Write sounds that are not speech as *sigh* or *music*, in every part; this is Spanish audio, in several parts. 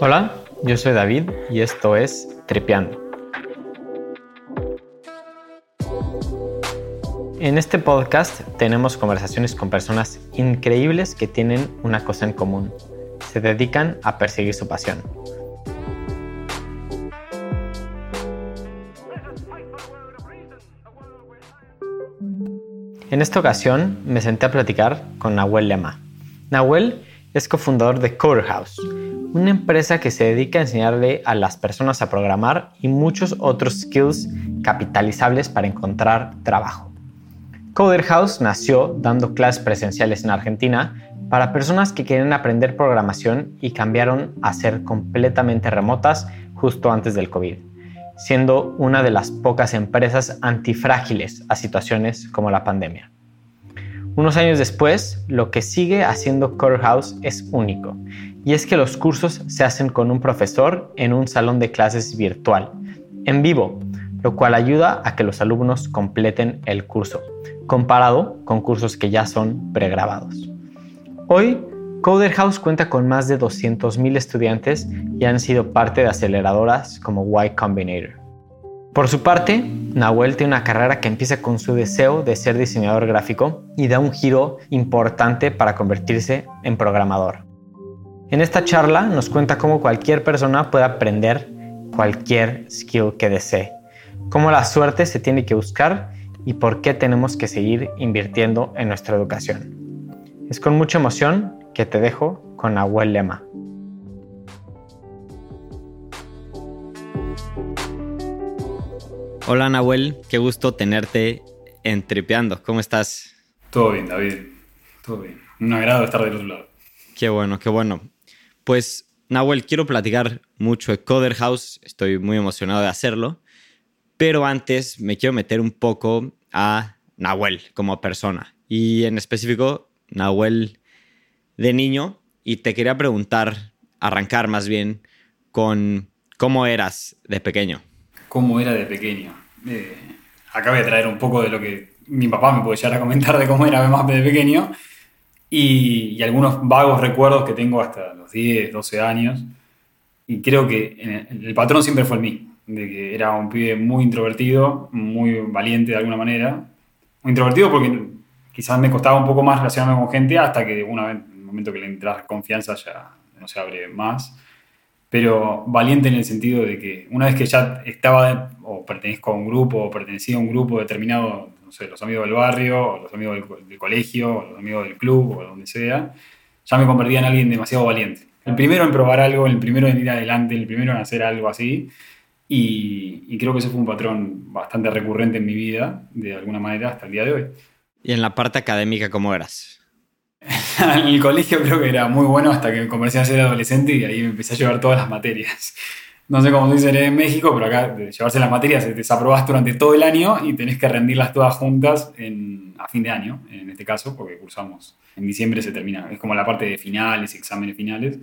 Hola, yo soy David y esto es Tripeando. En este podcast tenemos conversaciones con personas increíbles que tienen una cosa en común. Se dedican a perseguir su pasión. En esta ocasión me senté a platicar con Nahuel Lema. Nahuel es cofundador de Coderhouse, una empresa que se dedica a enseñarle a las personas a programar y muchos otros skills capitalizables para encontrar trabajo. Coder House nació dando clases presenciales en Argentina para personas que querían aprender programación y cambiaron a ser completamente remotas justo antes del COVID, siendo una de las pocas empresas antifrágiles a situaciones como la pandemia. Unos años después, lo que sigue haciendo Coder House es único y es que los cursos se hacen con un profesor en un salón de clases virtual, en vivo, lo cual ayuda a que los alumnos completen el curso, comparado con cursos que ya son pregrabados. Hoy, Coder House cuenta con más de 200.000 estudiantes y han sido parte de aceleradoras como Y Combinator. Por su parte, Nahuel tiene una carrera que empieza con su deseo de ser diseñador gráfico y da un giro importante para convertirse en programador. En esta charla nos cuenta cómo cualquier persona puede aprender cualquier skill que desee, cómo la suerte se tiene que buscar y por qué tenemos que seguir invirtiendo en nuestra educación. Es con mucha emoción que te dejo con Nahuel Lema. Hola Nahuel, qué gusto tenerte en Tripeando. ¿Cómo estás? Todo bien, David. Todo bien. Un agrado estar del otro lado. Qué bueno, qué bueno. Pues, Nahuel, quiero platicar mucho de Coder House. Estoy muy emocionado de hacerlo. Pero antes me quiero meter un poco a Nahuel como persona. Y en específico, Nahuel de niño. Y te quería preguntar, arrancar más bien, con cómo eras de pequeño. ¿Cómo era de pequeño? Eh, acá voy a traer un poco de lo que mi papá me puede llegar a comentar de cómo era más de pequeño y, algunos vagos recuerdos que tengo hasta los 10, 12 años. Y creo que el patrón siempre fue el mismo, de que era un pibe muy introvertido, muy valiente de alguna manera. Muy introvertido porque quizás me costaba un poco más relacionarme con gente hasta que una vez, en el momento que le entras confianza ya no se abre más. Pero valiente en el sentido de que una vez que ya estaba o pertenezco a un grupo o pertenecía a un grupo determinado los amigos del barrio, o los amigos del, colegio, o los amigos del club, o donde sea, ya me convertía en alguien demasiado valiente. El primero en probar algo, el primero en ir adelante, el primero en hacer algo así. Y, creo que ese fue un patrón bastante recurrente en mi vida, de alguna manera, hasta el día de hoy. ¿Y en la parte académica cómo eras? *laughs* en el colegio creo que era muy bueno hasta que comencé a ser adolescente y ahí me empecé a llevar todas las materias no sé cómo se dice en México, pero acá de llevarse las materias se desaprobas durante todo el año y tenés que rendirlas todas juntas a fin de año, en este caso, porque cursamos en diciembre se termina, es como la parte de finales, exámenes finales.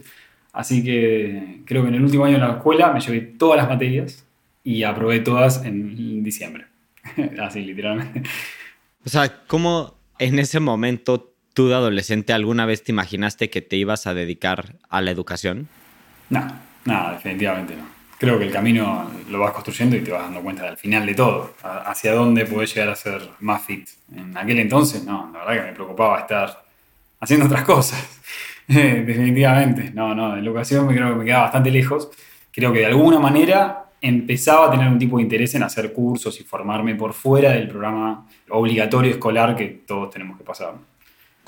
Así que creo que en el último año de la escuela me llevé todas las materias y aprobé todas en diciembre. *laughs* Así, literalmente. O sea, ¿cómo en ese momento tú de adolescente alguna vez te imaginaste que te ibas a dedicar a la educación? No, no, definitivamente no. Creo que el camino lo vas construyendo y te vas dando cuenta al final de todo, hacia dónde puedes llegar a ser más fit. En aquel entonces, no, la verdad que me preocupaba estar haciendo otras cosas. *laughs* definitivamente, no, no, de educación me creo que me quedaba bastante lejos. Creo que de alguna manera empezaba a tener un tipo de interés en hacer cursos y formarme por fuera del programa obligatorio escolar que todos tenemos que pasar.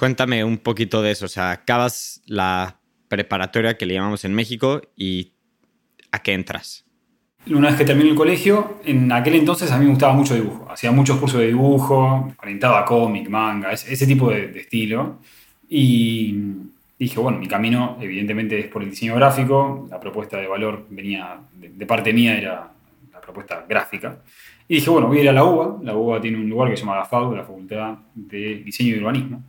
Cuéntame un poquito de eso, o sea, acabas la preparatoria que le llamamos en México y a qué entras? Una vez que terminé el colegio, en aquel entonces a mí me gustaba mucho dibujo. Hacía muchos cursos de dibujo, orientado a cómic, manga, ese tipo de, estilo. Y dije, bueno, mi camino evidentemente es por el diseño gráfico. La propuesta de valor venía, de, parte mía era la propuesta gráfica. Y dije, bueno, voy a ir a la UBA. La UBA tiene un lugar que se llama la FAU, la Facultad de Diseño y Urbanismo,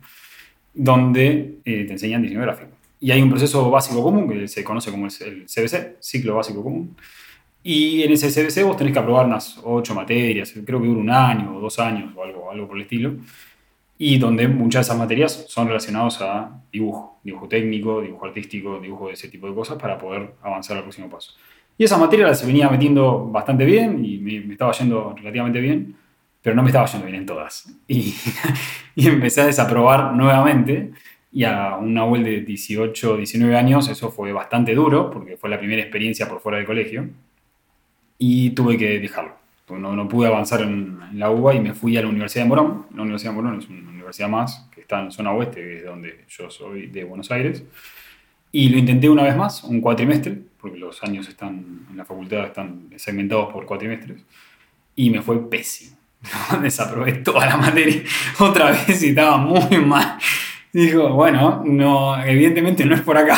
donde eh, te enseñan diseño gráfico. Y hay un proceso básico común que se conoce como el CBC, ciclo básico común. Y en ese CBC vos tenés que aprobar unas ocho materias, creo que dura un año o dos años o algo, algo por el estilo. y donde muchas de esas materias son relacionadas a dibujo, dibujo técnico, dibujo artístico, dibujo de ese tipo de cosas para poder avanzar al próximo paso. Y esa materia la se venía metiendo bastante bien y me, estaba yendo relativamente bien, pero no me estaba yendo bien en todas. Y, *laughs* y empecé a desaprobar nuevamente y a una vuelta de 18, 19 años eso fue bastante duro porque fue la primera experiencia por fuera del colegio y tuve que dejarlo. No, no pude avanzar en, la UBA y me fui a la Universidad de Morón. La Universidad de Morón es una universidad más que está en zona oeste, que es donde yo soy de Buenos Aires. Y lo intenté una vez más, un cuatrimestre, porque los años están en la facultad están segmentados por cuatrimestres, y me fue pésimo. *laughs* Desaprobé toda la materia *laughs* otra vez y estaba muy mal. Dijo, bueno, no, evidentemente no es por acá.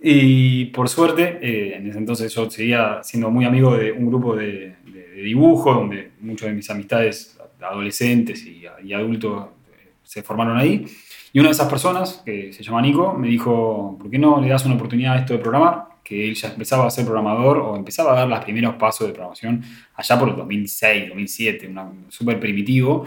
Y por suerte, eh, en ese entonces yo seguía siendo muy amigo de un grupo de, dibujo, donde muchos de mis amistades adolescentes y, adultos eh, se formaron ahí. Y una de esas personas, que se llama Nico, me dijo, ¿por qué no le das una oportunidad a esto de programar? Que él ya empezaba a ser programador o empezaba a dar los primeros pasos de programación allá por el 2006, 2007, súper primitivo.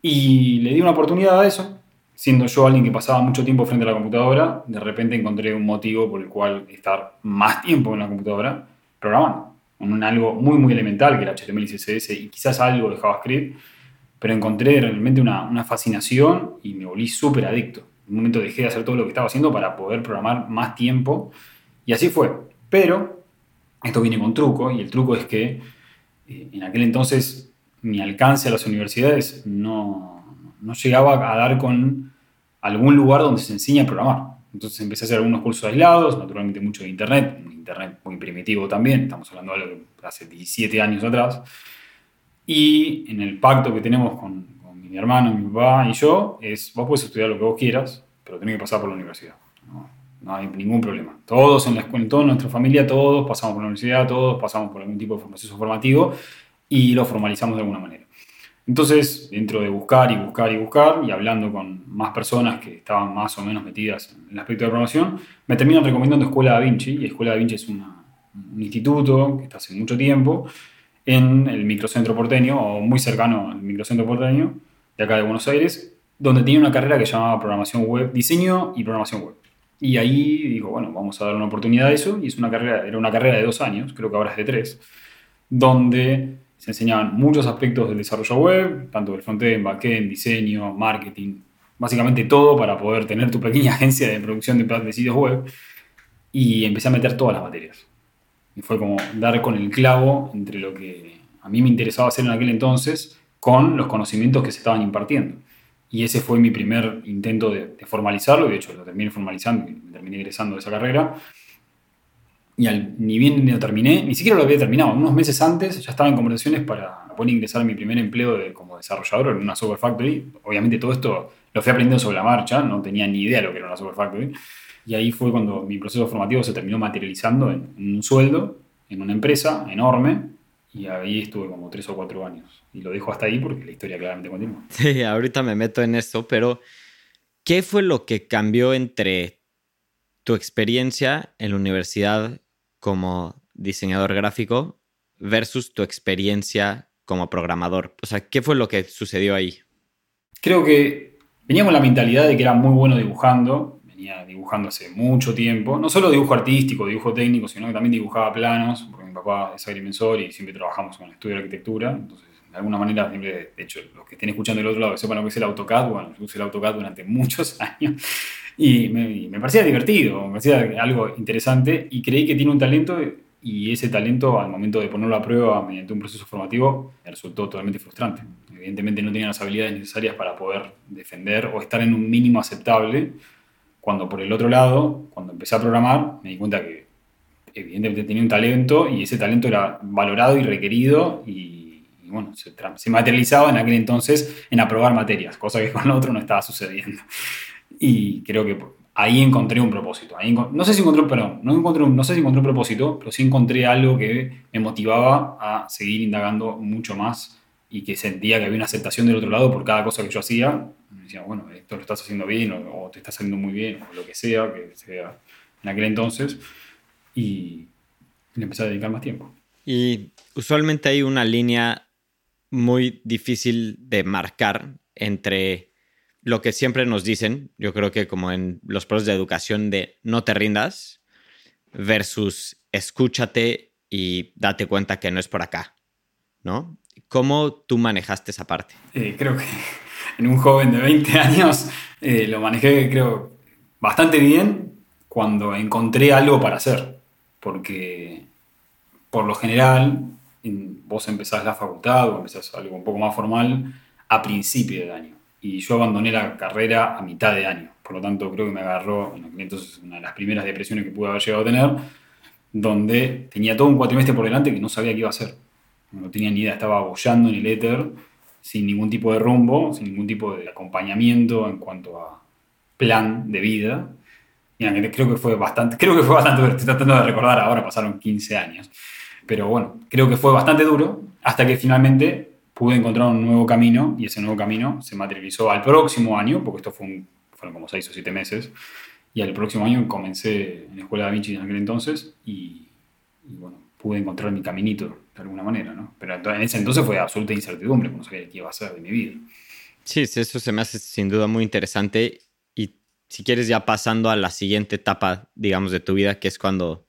Y le di una oportunidad a eso siendo yo alguien que pasaba mucho tiempo frente a la computadora, de repente encontré un motivo por el cual estar más tiempo en la computadora programando. En algo muy, muy elemental, que era HTML y CSS, y quizás algo de JavaScript, pero encontré realmente una, una fascinación y me volví súper adicto. En un momento dejé de hacer todo lo que estaba haciendo para poder programar más tiempo, y así fue. Pero esto viene con truco, y el truco es que eh, en aquel entonces mi alcance a las universidades no, no llegaba a dar con algún lugar donde se enseña a programar. Entonces empecé a hacer algunos cursos aislados, naturalmente mucho de Internet, Internet muy primitivo también, estamos hablando de algo hace 17 años atrás. Y en el pacto que tenemos con, mi hermano, mi papá y yo, es, vos puedes estudiar lo que vos quieras, pero tenés que pasar por la universidad. No, hay ningún problema. Todos en la escuela, en toda nuestra familia, todos pasamos por la universidad, todos pasamos por algún tipo de proceso formativo y lo formalizamos de alguna manera. Entonces, dentro de buscar y buscar y buscar y hablando con más personas que estaban más o menos metidas en el aspecto de programación, me terminan recomendando Escuela Da Vinci. Y Escuela Da Vinci es un instituto que está hace mucho tiempo en el microcentro porteño o muy cercano al microcentro porteño de acá de Buenos Aires, donde tenía una carrera que se llamaba programación web, diseño y programación web. Y ahí digo, bueno, vamos a dar una oportunidad a eso. Y es una carrera, era una carrera de dos años, creo que ahora es de tres, donde se enseñaban muchos aspectos del desarrollo web, tanto del frontend, backend, diseño, marketing, básicamente todo para poder tener tu pequeña *laughs* agencia de producción de, de sitios web. Y empecé a meter todas las materias. Y fue como dar con el clavo entre lo que a mí me interesaba hacer en aquel entonces con los conocimientos que se estaban impartiendo. Y ese fue mi primer intento de, formalizarlo, y de hecho lo terminé formalizando me terminé egresando de esa carrera y ni bien lo terminé, ni siquiera lo había terminado, unos meses antes ya estaba en conversaciones para poder ingresar a mi primer empleo de, como desarrollador en una software factory. Obviamente todo esto lo fui aprendiendo sobre la marcha, no tenía ni idea de lo que era una software factory. Y ahí fue cuando mi proceso formativo se terminó materializando en, un sueldo, en una empresa enorme, y ahí estuve como tres o cuatro años. Y lo dejo hasta ahí porque la historia claramente continúa. *laughs* Sí, ahorita me meto en esto, pero ¿qué fue lo que cambió entre tu experiencia en la universidad como diseñador gráfico versus tu experiencia como programador? O sea, ¿qué fue lo que sucedió ahí? Creo que venía con la mentalidad de que era muy bueno dibujando, venía dibujando hace mucho tiempo, no solo dibujo artístico, dibujo técnico, sino que también dibujaba planos, mi papá es agrimensor y siempre trabajamos con el estudio de arquitectura, entonces de alguna manera, de hecho, los que estén escuchando del otro lado que sepan lo que es el AutoCAD, bueno, yo usé el AutoCAD durante *laughs* muchos años y me, me, parecía divertido, me parecía algo interesante y creí que tiene un talento y ese talento al momento de ponerlo a prueba mediante un proceso formativo resultó totalmente frustrante. Evidentemente no tenía las habilidades necesarias para poder defender o estar en un mínimo aceptable, cuando por el otro lado, cuando empecé a programar, me di cuenta que evidentemente tenía un talento y ese talento era valorado y requerido y bueno, se, materializaba en aquel entonces en aprobar materias, cosa que con otro no estaba sucediendo. *laughs* Y creo que ahí encontré un propósito. no sé si encontré, perdón, no, encontré, no sé si encontré un propósito, pero sí encontré algo que me motivaba a seguir indagando mucho más y que sentía que había una aceptación del otro lado por cada cosa que yo hacía. Me decía, bueno, esto lo estás haciendo bien o, te estás haciendo muy bien o lo que sea, que sea en aquel entonces. Y le empecé a dedicar más tiempo. Y usualmente hay una línea muy difícil de marcar entre lo que siempre nos dicen, yo creo que como en los procesos de educación de no te rindas versus escúchate y date cuenta que no es por acá, ¿no? ¿Cómo tú manejaste esa parte? Eh, creo que *laughs* en un joven de 20 años eh, lo manejé, creo, bastante bien cuando encontré algo para hacer. Porque por lo general, vos empezás la facultad o empezás algo un poco más formal a principio de año. Y yo abandoné la carrera a mitad de año. Por lo tanto, creo que me agarró entonces una de las primeras depresiones que pude haber llegado a tener, donde tenía todo un cuatrimestre por delante que no sabía qué iba a hacer. No tenía ni idea, estaba bollando en el éter sin ningún tipo de rumbo, sin ningún tipo de acompañamiento en cuanto a plan de vida. Y creo que fue bastante, creo que fue bastante estoy tratando de recordar ahora, pasaron 15 años. Pero bueno, creo que fue bastante duro hasta que finalmente pude encontrar un nuevo camino y ese nuevo camino se materializó al próximo año, porque esto fue fueron como 6 o 7 meses, y al próximo año comencé en la Escuela de Vinci en aquel entonces y, y bueno, pude encontrar mi caminito de alguna manera, ¿no? Pero en ese entonces fue absoluta incertidumbre, no sabía qué iba a hacer de mi vida. Sí, eso se me hace sin duda muy interesante si quieres ya pasando a la siguiente etapa, digamos, de tu vida, que es cuando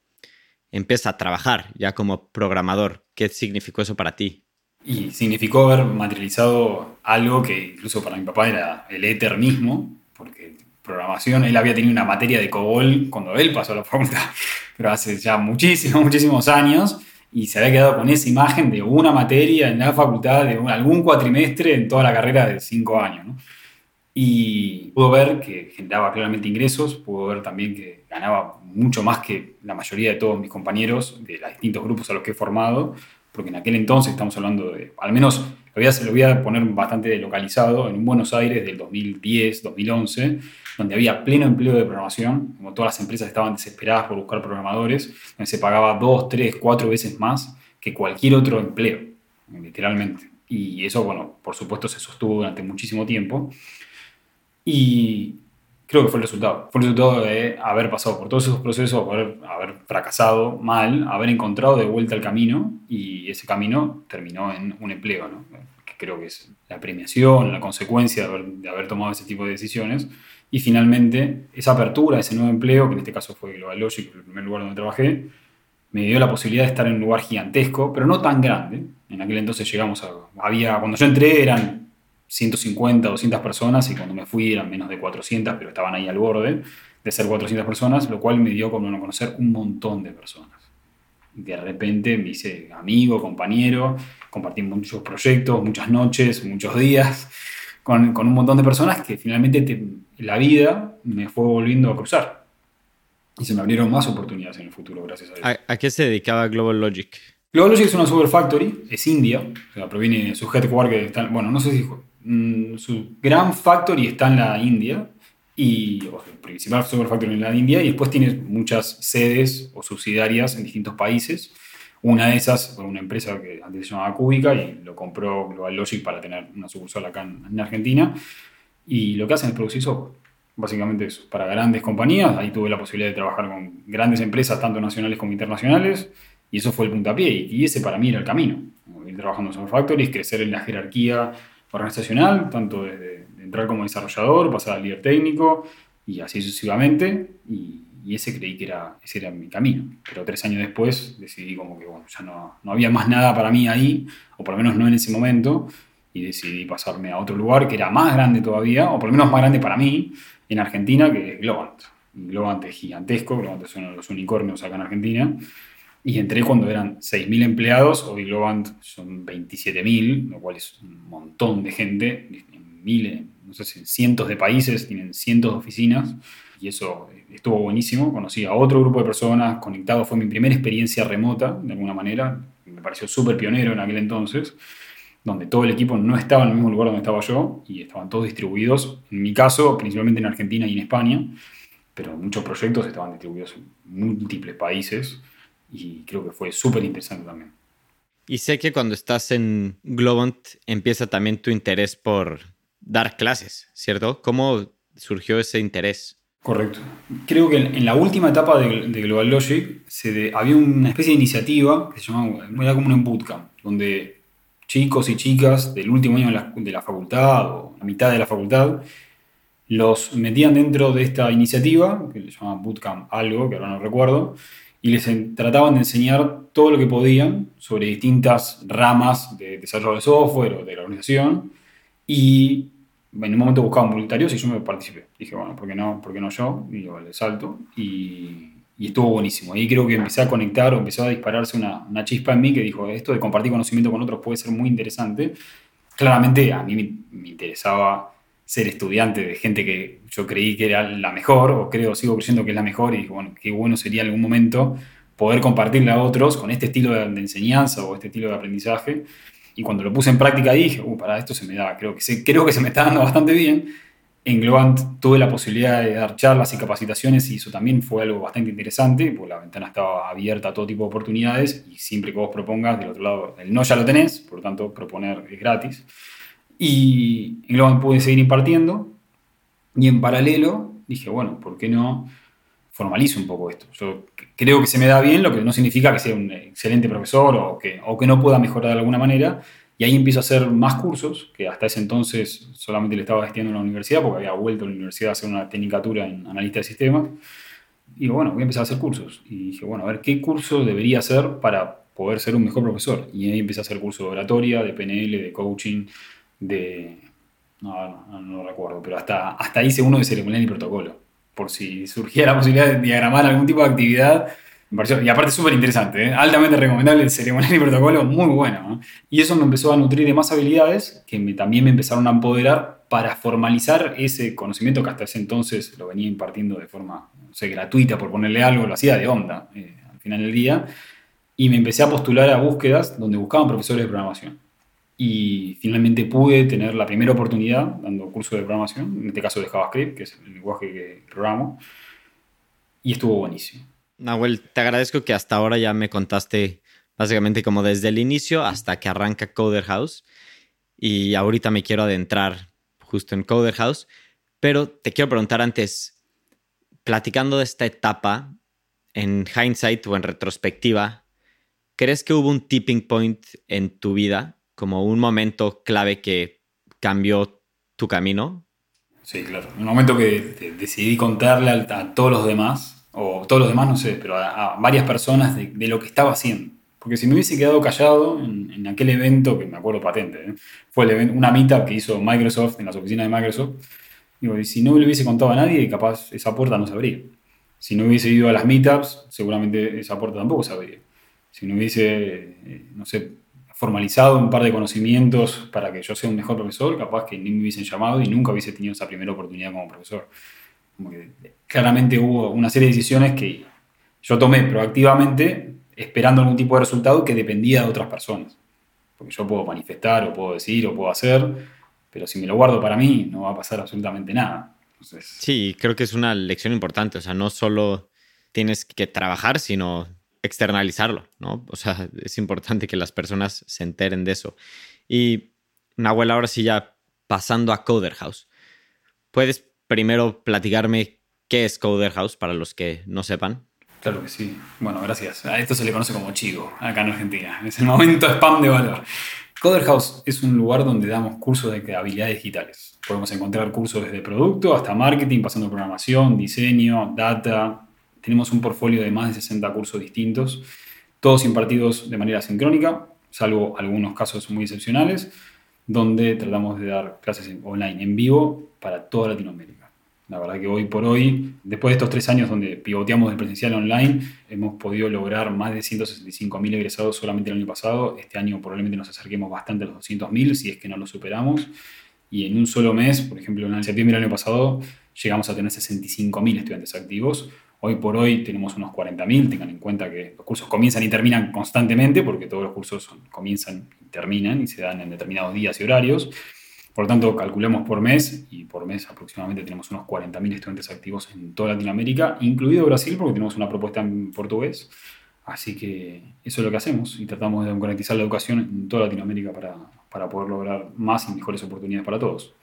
empiezas a trabajar ya como programador, ¿qué significó eso para ti? Y significó haber materializado algo que incluso para mi papá era el éter mismo, porque programación, él había tenido una materia de COBOL cuando él pasó a la facultad, *laughs* pero hace ya muchísimos, muchísimos años, y se había quedado con esa imagen de una materia en la facultad de algún cuatrimestre en toda la carrera de cinco años. Y pudo ver que generaba claramente ingresos, pudo ver también que ganaba mucho más que la mayoría de todos mis compañeros de los distintos grupos a los que he formado, porque en aquel entonces estamos hablando de, al menos lo voy a, lo voy a poner bastante localizado, en Buenos Aires del 2010, 2011, donde había pleno empleo de programación, como todas las empresas estaban desesperadas por buscar programadores, donde se pagaba dos, tres, cuatro veces más que cualquier otro empleo, literalmente. Y eso, bueno, por supuesto se sostuvo durante muchísimo tiempo. Y creo que fue el resultado. Fue el resultado de haber pasado por todos esos procesos, haber, haber fracasado mal, haber encontrado de vuelta el camino y ese camino terminó en un empleo, ¿no? que creo que es la premiación, la consecuencia de haber, de haber tomado ese tipo de decisiones. Y finalmente, esa apertura, ese nuevo empleo, que en este caso fue Global Logic, el primer lugar donde trabajé, me dio la posibilidad de estar en un lugar gigantesco, pero no tan grande. En aquel entonces llegamos a... Había, cuando yo entré eran 150, 200 personas y cuando me fui eran menos de 400, pero estaban ahí al borde de ser 400 personas, lo cual me dio como conocer un montón de personas. De repente me hice amigo, compañero, compartí muchos proyectos, muchas noches, muchos días con, con un montón de personas que finalmente la vida me fue volviendo a cruzar. Y se me abrieron más oportunidades en el futuro, gracias a eso. ¿A, qué se dedicaba Global Logic? Global Logic es una super factory, es india, o sea, proviene de su headquarter está, bueno, no sé si mm, su gran factory está en la India, y o el principal super factory en la India, y después tiene muchas sedes o subsidiarias en distintos países. Una de esas fue una empresa que antes se llamaba Cubica y lo compró Global Logic para tener una sucursal acá en, Argentina. Y lo que hacen es producir software. Básicamente eso, para grandes compañías. Ahí tuve la posibilidad de trabajar con grandes empresas, tanto nacionales como internacionales. Y eso fue el puntapié. Y ese para mí era el camino. Ir trabajando en Software Factories, crecer en la jerarquía organizacional, tanto desde entrar como desarrollador, pasar al líder técnico y así sucesivamente. Y, y ese creí que era, ese era mi camino. Pero tres años después decidí como que bueno, ya no, no había más nada para mí ahí, o por lo menos no en ese momento, y decidí pasarme a otro lugar que era más grande todavía, o por lo menos más grande para mí, en Argentina, que es Globant. Globant es gigantesco, Globant son los unicornios acá en Argentina, y entré cuando eran 6.000 empleados, hoy Globant son 27.000, lo cual es un montón de gente, en miles, no sé si en cientos de países, tienen cientos de oficinas, y eso estuvo buenísimo. Conocí a otro grupo de personas conectados, fue mi primera experiencia remota, de alguna manera. Me pareció súper pionero en aquel entonces, donde todo el equipo no estaba en el mismo lugar donde estaba yo y estaban todos distribuidos, en mi caso, principalmente en Argentina y en España, pero muchos proyectos estaban distribuidos en múltiples países y creo que fue súper interesante también. Y sé que cuando estás en Globant empieza también tu interés por dar clases, ¿cierto? ¿Cómo surgió ese interés? Correcto. Creo que en la última etapa de, Global Logic se había una especie de iniciativa que se llamaba, era como un bootcamp, donde chicos y chicas del último año de la, facultad o la mitad de la facultad los metían dentro de esta iniciativa, que le llamaban Bootcamp algo, que ahora no recuerdo, y les trataban de enseñar todo lo que podían sobre distintas ramas de desarrollo de software o de la organización. Y en un momento buscaban voluntarios y yo me participé. Dije, bueno, ¿por qué no, ¿por qué no yo? Y yo le salto. Y, y, estuvo buenísimo. Ahí creo que empecé a conectar o empezó a dispararse una, una, chispa en mí que dijo, esto de compartir conocimiento con otros puede ser muy interesante. Claramente a mí me, me interesaba ser estudiante de gente que yo creí que era la mejor, o creo, sigo creyendo que es la mejor, y bueno, qué bueno sería en algún momento poder compartirle a otros con este estilo de, enseñanza o este estilo de aprendizaje. Y cuando lo puse en práctica dije, uh, para esto se me da, creo que creo que se me está dando bastante bien. En Globant tuve la posibilidad de dar charlas y capacitaciones y eso también fue algo bastante interesante, porque la ventana estaba abierta a todo tipo de oportunidades y siempre que vos propongas, del otro lado, el no ya lo tenés, por lo tanto, proponer es gratis. Y en Globant pude seguir impartiendo y en paralelo dije, bueno, ¿por qué no formalizo un poco esto? Yo creo que se me da bien, lo que no significa que sea un excelente profesor o que, o que no pueda mejorar de alguna manera. Y ahí empiezo a hacer más cursos, que hasta ese entonces solamente le estaba gestionando en la universidad, porque había vuelto a la universidad a hacer una tecnicatura en analista de sistemas. Y bueno, voy a empezar a hacer cursos. Y dije, bueno, a ver, ¿qué curso debería hacer para poder ser un mejor profesor? Y ahí empecé a hacer cursos de oratoria, de PNL, de coaching, de... No, no, no, recuerdo, pero hasta, hasta hice uno de ceremonial y protocolo, por si surgiera la posibilidad de diagramar algún tipo de actividad. y aparte súper interesante, ¿eh? altamente recomendable el ceremonial y protocolo, muy bueno. Y eso me empezó a nutrir de más habilidades que me, también me empezaron a empoderar para formalizar ese conocimiento que hasta ese entonces lo venía impartiendo de forma no sé, gratuita, por ponerle algo, lo hacía de onda eh, al final del día. Y me empecé a postular a búsquedas donde buscaban profesores de programación y finalmente pude tener la primera oportunidad dando curso de programación, en este caso de JavaScript, que es el lenguaje que programo, y estuvo buenísimo. Nahuel, te agradezco que hasta ahora ya me contaste básicamente como desde el inicio hasta que arranca Coder House, y ahorita me quiero adentrar justo en Coder House, pero te quiero preguntar antes, platicando de esta etapa, en hindsight o en retrospectiva, ¿crees que hubo un tipping point en tu vida como un momento clave que cambió tu camino? Sí, claro. Un momento que decidí contarle a, todos los demás, o todos los demás, no sé, pero a, varias personas de, lo que estaba haciendo. Porque si me hubiese quedado callado en, aquel evento, que me acuerdo patente, ¿eh? fue el evento, una meetup que hizo Microsoft en las oficinas de Microsoft, digo, y si no le hubiese contado a nadie, capaz esa puerta no se abría. Si no hubiese ido a las meetups, seguramente esa puerta tampoco se abría. Si no hubiese, eh, no sé, formalizado un par de conocimientos para que yo sea un mejor profesor, capaz que ni me hubiesen llamado y nunca hubiese tenido esa primera oportunidad como profesor. claramente hubo una serie de decisiones que yo tomé proactivamente esperando algún tipo de resultado que dependía de otras personas. Porque yo puedo manifestar o puedo decir o puedo hacer, pero si me lo guardo para mí no va a pasar absolutamente nada. Sí, creo que es una lección importante. O sea, no solo tienes que trabajar, sino externalizarlo, ¿no? O sea, *laughs* es importante que las personas se enteren de eso. Y Nahuel, ahora sí ya pasando a Coder House. ¿Puedes primero platicarme qué es Coder House para los que no sepan? Claro que sí. Bueno, gracias. A esto se le conoce como Chigo, acá en Argentina. Es el momento spam de valor. Coder House es un lugar donde damos cursos de habilidades digitales. Podemos encontrar cursos desde producto hasta marketing, pasando programación, diseño, data, tenemos un portfolio de más de 60 cursos distintos, todos impartidos de manera sincrónica, salvo algunos casos muy excepcionales, donde tratamos de dar clases online en vivo para toda Latinoamérica. La verdad que hoy por hoy, después de estos tres años donde pivoteamos de presencial online, hemos podido lograr más de 165.000 egresados solamente el año pasado. Este año probablemente nos acerquemos bastante a los 200.000 si es que no lo superamos. Y en un solo mes, por ejemplo, en septiembre del año pasado, llegamos a tener 65.000 estudiantes activos, Hoy por hoy tenemos unos 40.000, tengan en cuenta que los cursos comienzan y terminan constantemente, porque todos los cursos comienzan y terminan y se dan en determinados días y horarios. Por lo tanto, calculamos por mes y por mes aproximadamente tenemos unos 40.000 estudiantes activos en toda Latinoamérica, incluido Brasil, porque tenemos una propuesta en portugués. Así que eso es lo que hacemos y tratamos de conectizar la educación en toda Latinoamérica para, para poder lograr más y mejores oportunidades para todos.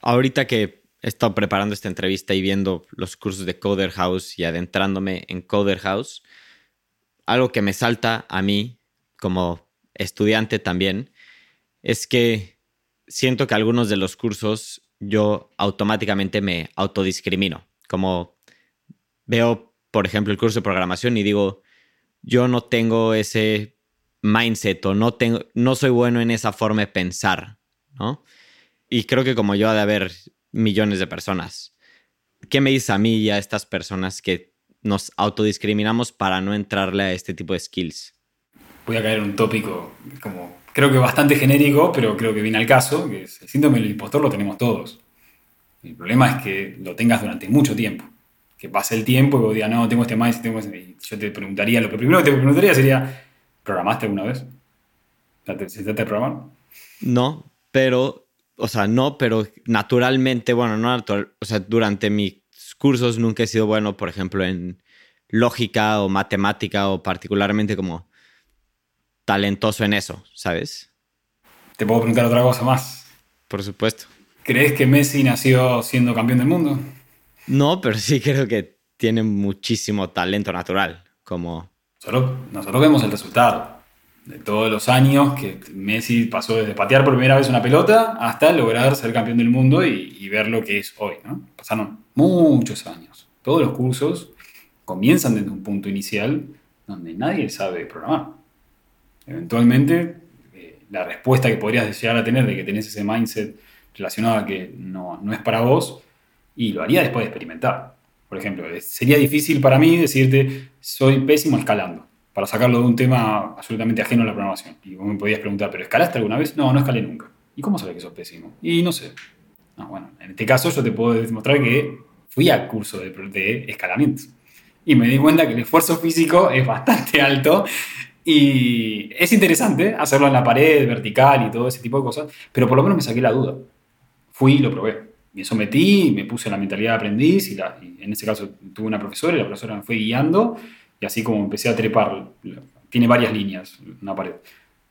Ahorita que he estado preparando esta entrevista y viendo los cursos de Coder House y adentrándome en Coder House, algo que me salta a mí como estudiante también es que siento que algunos de los cursos yo automáticamente me autodiscrimino. Como veo, por ejemplo, el curso de programación y digo, yo no tengo ese mindset o no, tengo, no soy bueno en esa forma de pensar, ¿no? Y creo que como yo ha de haber millones de personas. ¿Qué me dice a mí y a estas personas que nos autodiscriminamos para no entrarle a este tipo de skills? Voy a caer en un tópico como creo que bastante genérico, pero creo que viene al caso, que es el síndrome del impostor lo tenemos todos. El problema es que lo tengas durante mucho tiempo. Que pase el tiempo y vos digas, no, tengo este mindset, tengo este... Y yo te preguntaría, lo primero que te preguntaría sería, ¿programaste alguna vez? ¿Te necesitaste programar? No, pero, o sea, no, pero naturalmente, bueno, no natural, o sea, durante mis cursos nunca he sido bueno, por ejemplo, en lógica o matemática o particularmente como talentoso en eso, ¿sabes? ¿Te puedo preguntar otra cosa más? Por supuesto. ¿Crees que Messi nació siendo campeón del mundo? No, pero sí creo que tiene muchísimo talento natural, como... Solo, nosotros vemos el resultado de todos los años que Messi pasó desde patear por primera vez una pelota hasta lograr ser campeón del mundo y, ver lo que es hoy. ¿no? Pasaron muchos años. Todos los cursos comienzan desde un punto inicial donde nadie sabe programar. Eventualmente, eh, la respuesta que podrías llegar a tener de que tenés ese mindset relacionado a que no, no es para vos, y lo haría después de experimentar. Por ejemplo, sería difícil para mí decirte, soy pésimo escalando, para sacarlo de un tema absolutamente ajeno a la programación. Y vos me podías preguntar, ¿pero escalaste alguna vez? No, no escalé nunca. ¿Y cómo sabes que sos pésimo? Y no sé. bueno, en este caso yo te puedo demostrar que fui al curso de, de escalamiento. Y me di cuenta que el esfuerzo físico es bastante *laughs* alto y es interesante hacerlo en la pared, vertical y todo ese tipo de cosas, pero por lo menos me saqué la duda. Fui y lo probé. Me sometí, me puse la mentalidad de aprendiz y, la, en ese caso tuve una profesora y la profesora me fue guiando y así como empecé a trepar. Tiene varias líneas, una pared.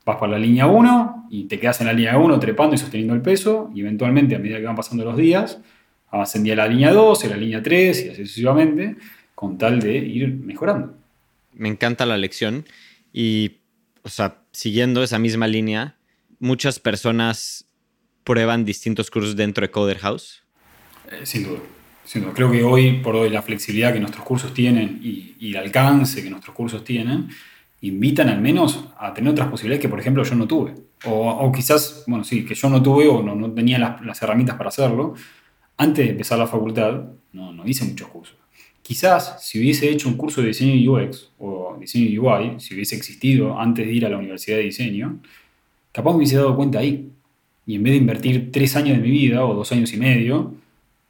Vas por la línea 1 y te quedas en la línea 1 trepando y sosteniendo el peso y eventualmente a medida que van pasando los días ascendía a la línea 2, a la línea 3 y así sucesivamente con tal de ir mejorando. Me encanta la lección y, o sea, siguiendo esa misma línea, muchas personas prueban distintos cursos dentro de Coder House. Eh, sin duda. Creo que hoy, por hoy, la flexibilidad que nuestros cursos tienen y, y, el alcance que nuestros cursos tienen, invitan al menos a tener otras posibilidades que, por ejemplo, yo no tuve. O, o quizás, bueno, sí, que yo no tuve o no, no tenía las, las, herramientas para hacerlo. Antes de empezar la facultad, no, no hice muchos cursos. Quizás si hubiese hecho un curso de diseño UX o diseño UI, si hubiese existido antes de ir a la universidad de diseño, capaz me hubiese dado cuenta ahí. Y en vez de invertir tres años de mi vida o dos años y medio,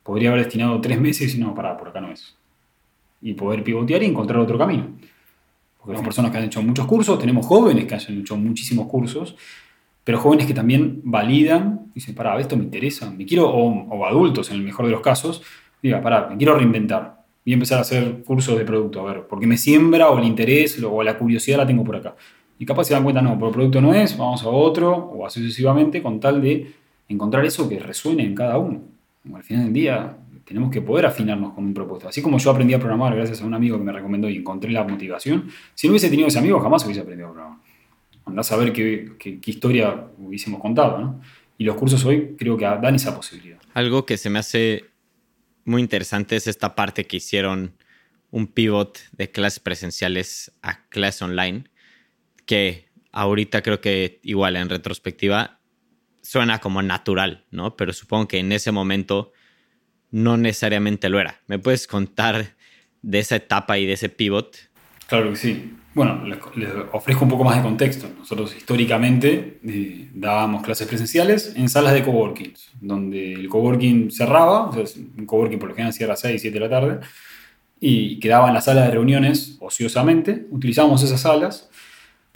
podría haber destinado tres meses y no, pará, por acá no es. Y poder pivotear y encontrar otro camino. Porque tenemos personas que han hecho muchos cursos, tenemos jóvenes que han hecho muchísimos cursos, pero jóvenes que también validan, dicen, pará, esto me interesa, me quiero, o, o adultos en el mejor de los casos, diga, pará, me quiero reinventar y empezar a hacer cursos de producto, a ver, porque me siembra o el interés o la curiosidad la tengo por acá. Y capaz se dan cuenta, no, por el producto no es, vamos a otro, o así sucesivamente, con tal de encontrar eso que resuene en cada uno. Al final del día tenemos que poder afinarnos con un propósito. Así como yo aprendí a programar gracias a un amigo que me recomendó y encontré la motivación, si no hubiese tenido ese amigo jamás hubiese aprendido a programar. Andás a qué, qué, qué historia hubiésemos contado, ¿no? Y los cursos hoy creo que dan esa posibilidad. Algo que se me hace muy interesante es esta parte que hicieron un pivot de clases presenciales a clases online, que ahorita creo que igual en retrospectiva suena como natural, ¿no? Pero supongo que en ese momento no necesariamente lo era. ¿Me puedes contar de esa etapa y de ese pivot? Claro que sí. Bueno, les, ofrezco un poco más de contexto. Nosotros históricamente eh, dábamos clases presenciales en salas de coworking, donde el coworking cerraba, o sea, un coworking por lo general cierra a 6, 7 de la tarde, y quedaba en la sala de reuniones ociosamente. Utilizábamos esas salas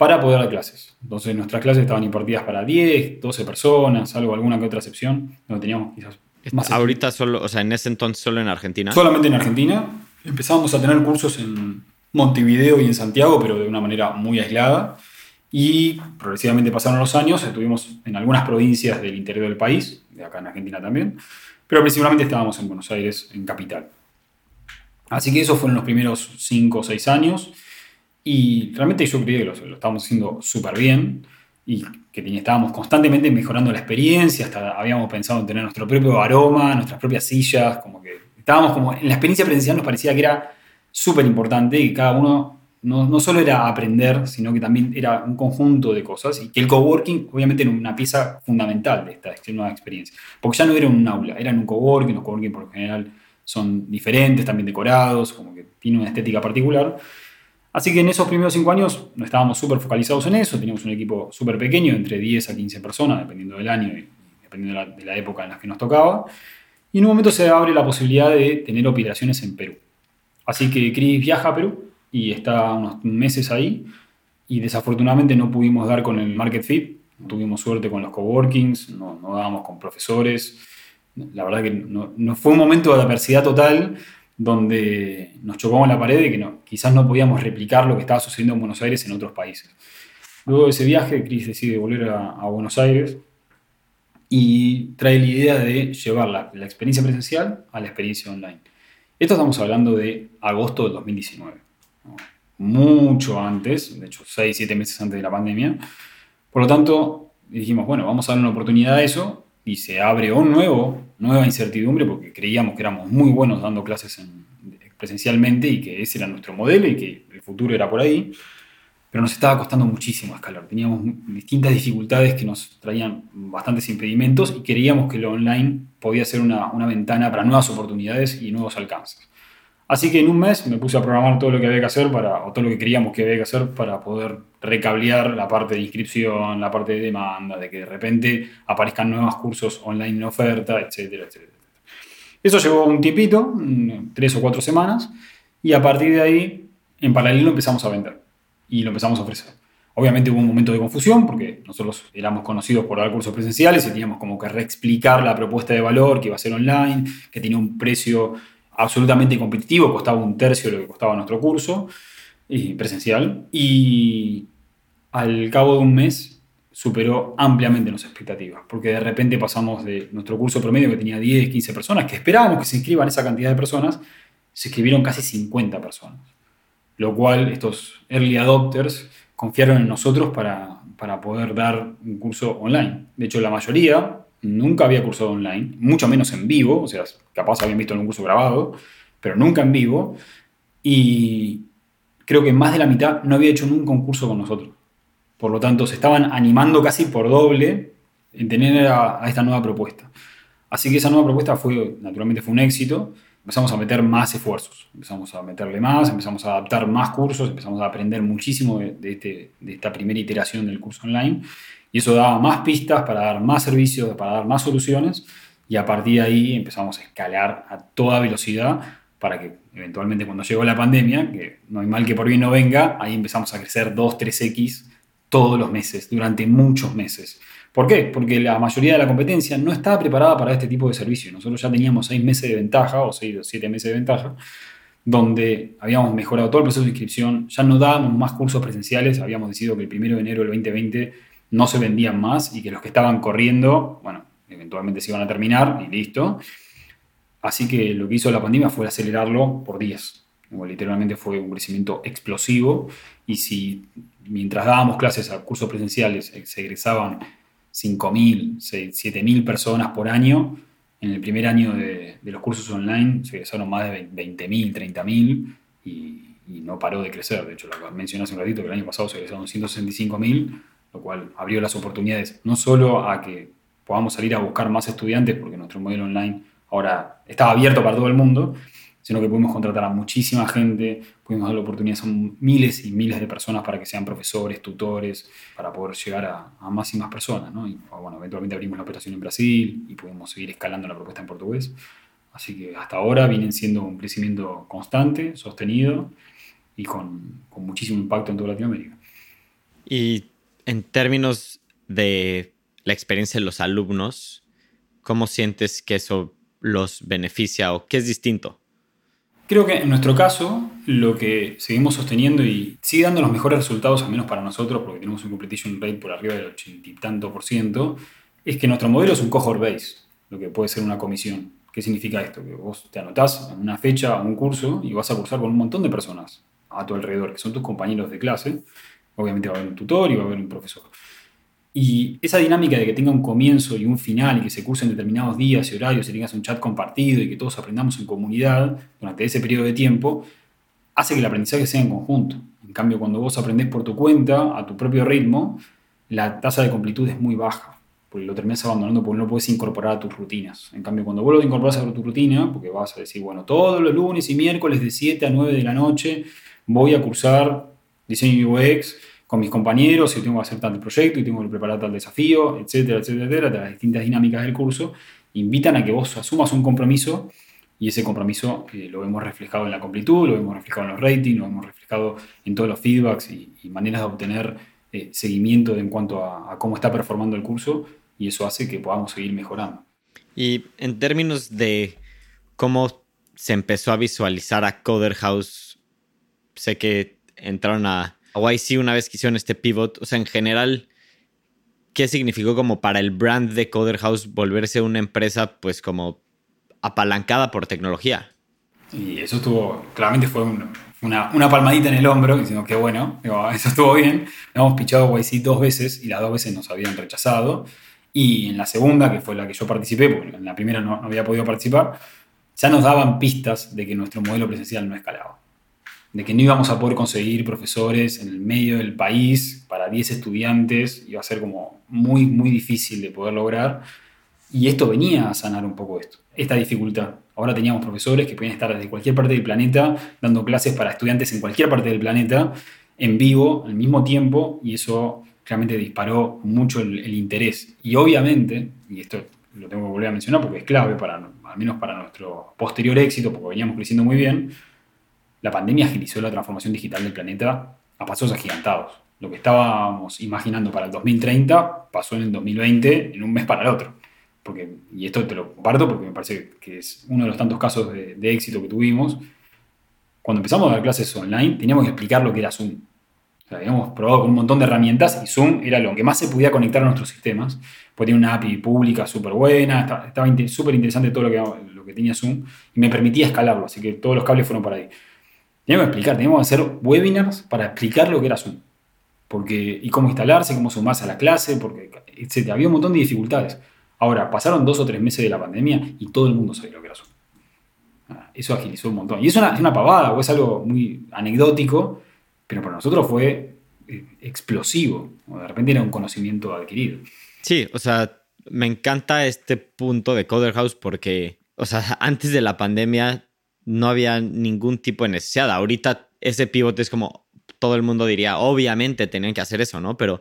para poder dar clases. Entonces nuestras clases estaban impartidas para 10, 12 personas, algo, alguna que otra excepción, donde teníamos quizás más. Ahorita solo, o sea, en ese entonces solo en Argentina. Solamente en Argentina. Empezamos a tener cursos en Montevideo y en Santiago, pero de una manera muy aislada. Y progresivamente pasaron los años, estuvimos en algunas provincias del interior del país, de acá en Argentina también, pero principalmente estábamos en Buenos Aires, en capital. Así que esos fueron los primeros 5 o 6 años y realmente yo creí que lo, lo estábamos haciendo súper bien. y que estábamos constantemente mejorando la experiencia, hasta habíamos pensado en tener nuestro propio aroma, nuestras propias sillas, como que estábamos como, en la experiencia presencial nos parecía que era súper importante y cada uno no, no, solo era aprender, sino que también era un conjunto de cosas y que el coworking obviamente era una pieza fundamental de esta nueva experiencia, porque ya no era un aula, era un coworking, los coworking por lo general son diferentes, también decorados, como que tiene una estética particular. Así que en esos primeros cinco años no estábamos súper focalizados en eso, teníamos un equipo súper pequeño, entre 10 a 15 personas, dependiendo del año y dependiendo de la, época en la que nos tocaba. Y en un momento se abre la posibilidad de tener operaciones en Perú. Así que Chris viaja a Perú y está unos meses ahí y desafortunadamente no pudimos dar con el market fit, no tuvimos suerte con los coworkings, no, no dábamos con profesores. La verdad que no, fue un momento de adversidad total donde nos chocamos la pared y que quizás no podíamos replicar lo que estaba sucediendo en Buenos Aires en otros países. Luego de ese viaje, Chris decide volver a, Buenos Aires y trae la idea de llevar la, experiencia presencial a la experiencia online. Esto estamos hablando de agosto del 2019, ¿no? mucho antes, de hecho 6, 7 meses antes de la pandemia. Por lo tanto, dijimos, bueno, vamos a darle una oportunidad a eso y se abre un nuevo, nueva incertidumbre porque creíamos que éramos muy buenos dando clases en, presencialmente y que ese era nuestro modelo y que el futuro era por ahí pero nos estaba costando muchísimo escalar. Teníamos distintas dificultades que nos traían bastantes impedimentos y creíamos que lo online podía ser una, una, ventana para nuevas oportunidades y nuevos alcances. Así que en un mes me puse a programar todo lo que había que hacer para, o todo lo que creíamos que había que hacer para poder recablear la parte de inscripción, la parte de demanda, de que de repente aparezcan nuevos cursos online en oferta, etcétera, etcétera. Eso llevó un tiempito, tres o cuatro semanas, y a partir de ahí, en paralelo empezamos a vender y lo empezamos a ofrecer. Obviamente hubo un momento de confusión porque nosotros éramos conocidos por dar cursos presenciales y teníamos como que reexplicar la propuesta de valor que iba a ser online, que tenía un precio absolutamente competitivo, costaba un tercio de lo que costaba nuestro curso y presencial. Y al cabo de un mes superó ampliamente nuestras expectativas, porque de repente pasamos de nuestro curso promedio que tenía 10, 15 personas, que esperábamos que se inscriban esa cantidad de personas, se inscribieron casi 50 personas lo cual estos early adopters confiaron en nosotros para, para poder dar un curso online. De hecho, la mayoría nunca había cursado online, mucho menos en vivo, o sea, capaz habían visto en un curso grabado, pero nunca en vivo. Y creo que más de la mitad no había hecho nunca un curso con nosotros. Por lo tanto, se estaban animando casi por doble en tener a, a esta nueva propuesta. Así que esa nueva propuesta fue, naturalmente, fue un éxito. Empezamos a meter más esfuerzos, empezamos a meterle más, empezamos a adaptar más cursos, empezamos a aprender muchísimo de, de, este, de, esta primera iteración del curso online. Y eso daba más pistas para dar más servicios, para dar más soluciones. Y a partir de ahí empezamos a escalar a toda velocidad para que eventualmente cuando llegó la pandemia, que no hay mal que por bien no venga, ahí empezamos a crecer 2, 3x todos los meses, durante muchos meses. ¿Por qué? Porque la mayoría de la competencia no estaba preparada para este tipo de servicio. Nosotros ya teníamos seis meses de ventaja o seis o siete meses de ventaja, donde habíamos mejorado todo el proceso de inscripción, ya no dábamos más cursos presenciales, habíamos decidido que el primero de enero del 2020 no se vendían más y que los que estaban corriendo, bueno, eventualmente se iban a terminar y listo. Así que lo que hizo la pandemia fue acelerarlo por 10. Literalmente fue un crecimiento explosivo y si mientras dábamos clases a cursos presenciales se egresaban 5.000, 7.000 personas por año. En el primer año de, de los cursos online se egresaron más de 20.000, 30.000 y, y no paró de crecer. De hecho, lo mencioné hace un ratito que el año pasado se egresaron 165.000, lo cual abrió las oportunidades no solo a que podamos salir a buscar más estudiantes, porque nuestro modelo online ahora estaba abierto para todo el mundo, sino que pudimos contratar a muchísima gente, pudimos dar la oportunidad a miles y miles de personas para que sean profesores, tutores, para poder llegar a, a más y más personas. ¿no? Y bueno, eventualmente abrimos la operación en Brasil y pudimos seguir escalando la propuesta en portugués. Así que hasta ahora vienen siendo un crecimiento constante, sostenido y con, con muchísimo impacto en toda Latinoamérica. Y en términos de la experiencia de los alumnos, ¿cómo sientes que eso los beneficia o qué es distinto? Creo que en nuestro caso, lo que seguimos sosteniendo y sigue dando los mejores resultados, al menos para nosotros, porque tenemos un completion rate por arriba del 80 y tanto por ciento, es que nuestro modelo es un cohort base, lo que puede ser una comisión. ¿Qué significa esto? Que vos te anotás en una fecha a un curso y vas a cursar con un montón de personas a tu alrededor, que son tus compañeros de clase. Obviamente va a haber un tutor y va a haber un profesor. Y esa dinámica de que tenga un comienzo y un final y que se cursen determinados días y horarios y tengas un chat compartido y que todos aprendamos en comunidad durante ese periodo de tiempo, hace que el aprendizaje sea en conjunto. En cambio, cuando vos aprendés por tu cuenta, a tu propio ritmo, la tasa de completud es muy baja, porque lo terminas abandonando porque no lo puedes incorporar a tus rutinas. En cambio, cuando vos lo incorporas a tu rutina, porque vas a decir, bueno, todos los lunes y miércoles de 7 a 9 de la noche voy a cursar diseño UX con mis compañeros y tengo que hacer tal proyecto y tengo que preparar tal desafío, etcétera, etcétera, etcétera, las distintas dinámicas del curso, invitan a que vos asumas un compromiso y ese compromiso eh, lo vemos reflejado en la completud, lo vemos reflejado en los ratings, lo vemos reflejado en todos los feedbacks y, maneras de obtener eh, seguimiento en cuanto a, cómo está performando el curso y eso hace que podamos seguir mejorando. Y en términos de cómo se empezó a visualizar a Coder House, sé que entraron a YC una vez que hicieron este pivot, o sea, en general, ¿qué significó como para el brand de Coder House volverse una empresa pues como apalancada por tecnología? Y eso estuvo, claramente fue una, una, palmadita en el hombro, diciendo que bueno, *laughs* eso estuvo bien. Hemos pichado YC dos veces y las dos veces nos habían rechazado. Y en la segunda, que fue la que yo participé, porque en la primera no había podido participar, ya nos daban pistas de que nuestro modelo presencial no escalaba de que no íbamos a poder conseguir profesores en el medio del país para 10 estudiantes, iba a ser como muy, muy difícil de poder lograr. Y esto venía a sanar un poco esto, esta dificultad. Ahora teníamos profesores que podían estar desde cualquier parte del planeta dando clases para estudiantes en cualquier parte del planeta, en vivo, al mismo tiempo, y eso realmente disparó mucho el, interés. Y obviamente, y esto lo tengo que volver a mencionar porque es clave, para, al menos para nuestro posterior éxito, porque veníamos creciendo muy bien, la pandemia agilizó la transformación digital del planeta a pasos agigantados. Lo que estábamos imaginando para el 2030 pasó en el 2020 en un mes para el otro. Porque, y esto te lo comparto porque me parece que es uno de los tantos casos de, éxito que tuvimos. Cuando empezamos a dar clases online, teníamos que explicar lo que era Zoom. habíamos probado con un montón de herramientas y Zoom era lo que más se podía conectar a nuestros sistemas. Pues tenía una API pública súper buena, estaba súper interesante todo lo que, lo que tenía Zoom y me permitía escalarlo, así que todos los cables fueron para ahí. Teníamos que explicar, teníamos que hacer webinars para explicar lo que era Zoom. Porque, y cómo instalarse, cómo sumarse a la clase, porque, etc. Había un montón de dificultades. Ahora, pasaron dos o tres meses de la pandemia y todo el mundo sabía lo que era Zoom. Ah, eso agilizó un montón. Y es una, es una pavada o es algo muy anecdótico, pero para nosotros fue eh, explosivo. De repente era un conocimiento adquirido. Sí, o sea, me encanta este punto de Coder House porque, o sea, *laughs* antes de la pandemia no había ningún tipo de necesidad. Ahorita ese pivote es como todo el mundo diría, obviamente tenían que hacer eso, ¿no? Pero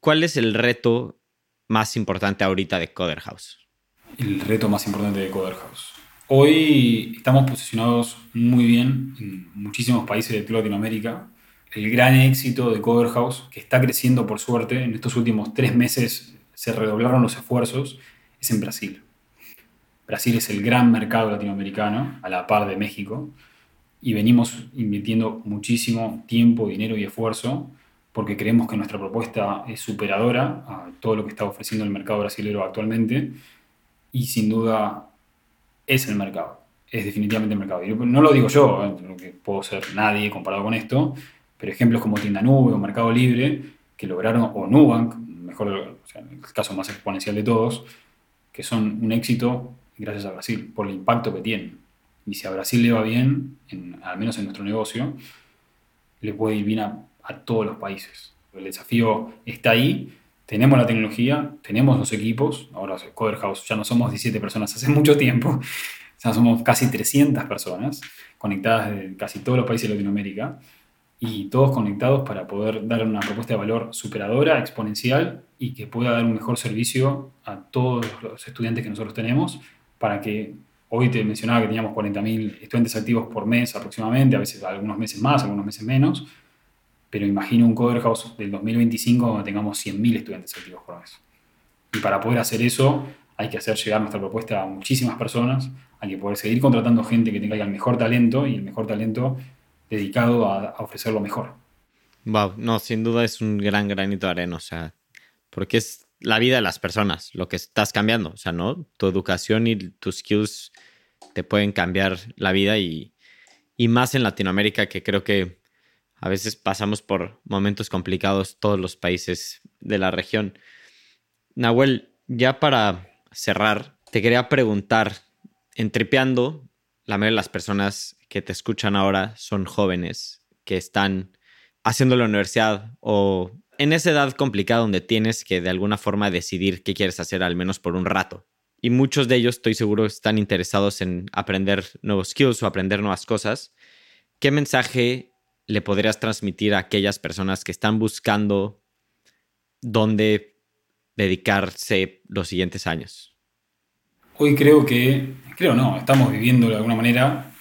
¿cuál es el reto más importante ahorita de Coder House? El reto más importante de Coder House. Hoy estamos posicionados muy bien en muchísimos países de Latinoamérica. El gran éxito de Coder House, que está creciendo por suerte, en estos últimos tres meses se redoblaron los esfuerzos, es en Brasil. Brasil es el gran mercado latinoamericano, a la par de México, y venimos invirtiendo muchísimo tiempo, dinero y esfuerzo porque creemos que nuestra propuesta es superadora a todo lo que está ofreciendo el mercado brasileño actualmente y sin duda es el mercado, es definitivamente el mercado. No lo digo yo, ¿eh? que puedo ser nadie comparado con esto, pero ejemplos como Tienda Nube o Mercado Libre que lograron, o Nubank, mejor, el caso más exponencial de todos, que son un éxito gracias a Brasil, por el impacto que tiene. Y si a Brasil le va bien, al menos en nuestro negocio, le puede ir bien a, todos los países. El desafío está ahí, tenemos la tecnología, tenemos los equipos, ahora Coder House ya no somos 17 personas hace *laughs* mucho tiempo, ya somos casi 300 personas conectadas de casi todos los países de Latinoamérica y todos conectados para poder dar una propuesta de valor superadora, exponencial y que pueda dar un mejor servicio a todos los estudiantes que nosotros tenemos para que hoy te mencionaba que teníamos 40.000 estudiantes activos por mes aproximadamente, a veces algunos meses más, algunos meses menos, pero imagino un Coder House del 2025 donde tengamos 100.000 estudiantes activos por mes. Y para poder hacer eso hay que hacer llegar nuestra propuesta a muchísimas personas, hay que poder seguir contratando gente que tenga el mejor talento y el mejor talento dedicado a, a ofrecer lo mejor. Wow, no, sin duda es un gran granito de arena, o sea, porque es la vida de las personas, lo que estás cambiando. O sea, ¿no? Tu educación y tus skills te pueden cambiar la vida y, y más en Latinoamérica, que creo que a veces pasamos por momentos complicados todos los países de la región. Nahuel, ya para cerrar, te quería preguntar, en Tripeando, la mayoría de las personas que te escuchan ahora son jóvenes que están haciendo la universidad o en esa edad complicada donde tienes que de alguna forma decidir qué quieres hacer al menos por un rato. Y muchos de ellos, estoy seguro, están interesados en aprender nuevos skills o aprender nuevas cosas. ¿Qué mensaje le podrías transmitir a aquellas personas que están buscando dónde dedicarse los siguientes años? Hoy creo que, creo no, estamos viviendo de alguna manera,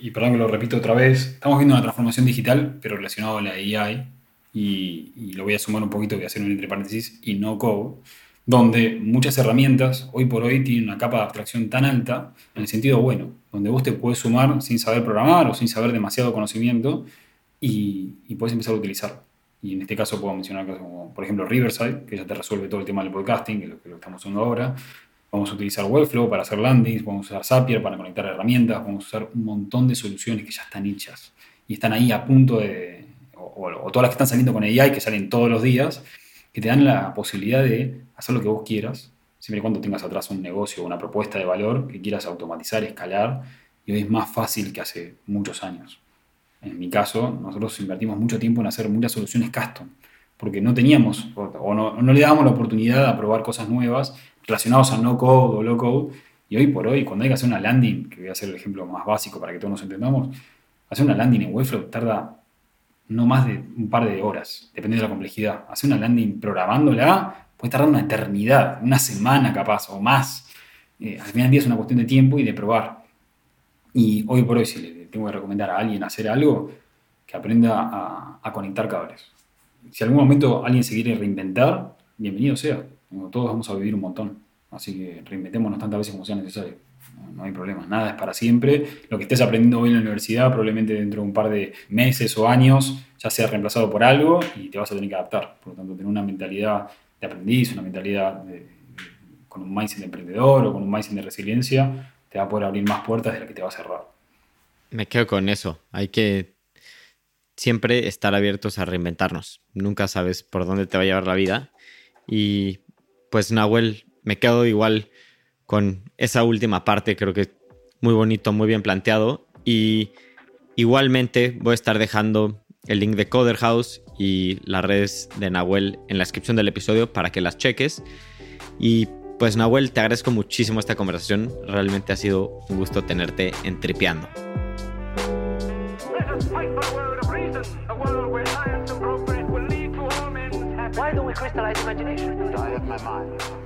y, perdón que lo repito otra vez, estamos viendo una transformación digital, pero relacionado a la AI, y, lo voy a sumar un poquito, voy a hacer un entre paréntesis, y no code, donde muchas herramientas hoy por hoy tienen una capa de abstracción tan alta, en el sentido bueno, donde vos te puedes sumar sin saber programar o sin saber demasiado conocimiento y, y puedes empezar a utilizar. Y en este caso puedo mencionar como, por ejemplo, Riverside, que ya te resuelve todo el tema del podcasting, que es lo que lo estamos usando ahora. Vamos a utilizar Webflow para hacer landings, vamos a usar Zapier para conectar herramientas, vamos a usar un montón de soluciones que ya están hechas y están ahí a punto de, o, todas las que están saliendo con AI, que salen todos los días, que te dan la posibilidad de hacer lo que vos quieras, siempre y cuando tengas atrás un negocio o una propuesta de valor que quieras automatizar, escalar, y hoy es más fácil que hace muchos años. En mi caso, nosotros invertimos mucho tiempo en hacer muchas soluciones custom, porque no teníamos o no, no le dábamos la oportunidad a probar cosas nuevas relacionadas a no code o low code. Y hoy por hoy, cuando hay que hacer una landing, que voy a hacer el ejemplo más básico para que todos nos entendamos, hacer una landing en Webflow tarda no más de un par de horas, dependiendo de la complejidad. Hacer una landing programándola puede tardar una eternidad, una semana capaz o más. Eh, al final del día es una cuestión de tiempo y de probar. Y hoy por hoy, si le tengo que recomendar a alguien hacer algo, que aprenda a, conectar cables. Si en algún momento alguien se quiere reinventar, bienvenido sea. Todos vamos a vivir un montón. Así que reinventémonos tantas veces como sea necesario. No, hay problema, nada es para siempre. Lo que estés aprendiendo hoy en la universidad, probablemente dentro de un par de meses o años, ya sea reemplazado por algo y te vas a tener que adaptar. Por lo tanto, tener una mentalidad de aprendiz, una mentalidad con un mindset de emprendedor o con un mindset de resiliencia, te va a poder abrir más puertas de las que te va a cerrar. Me quedo con eso. Hay que siempre estar abiertos a reinventarnos. Nunca sabes por dónde te va a llevar la vida. Y pues Nahuel, me quedo igual con esa última parte. Creo que muy bonito, muy bien planteado. Y igualmente voy a estar dejando el link de Coder House y las redes de Nahuel en la descripción del episodio para que las cheques. Y pues Nahuel, te agradezco muchísimo esta conversación. Realmente ha sido un gusto tenerte en Tripeando. Why don't we crystallize imagination? I have my mind.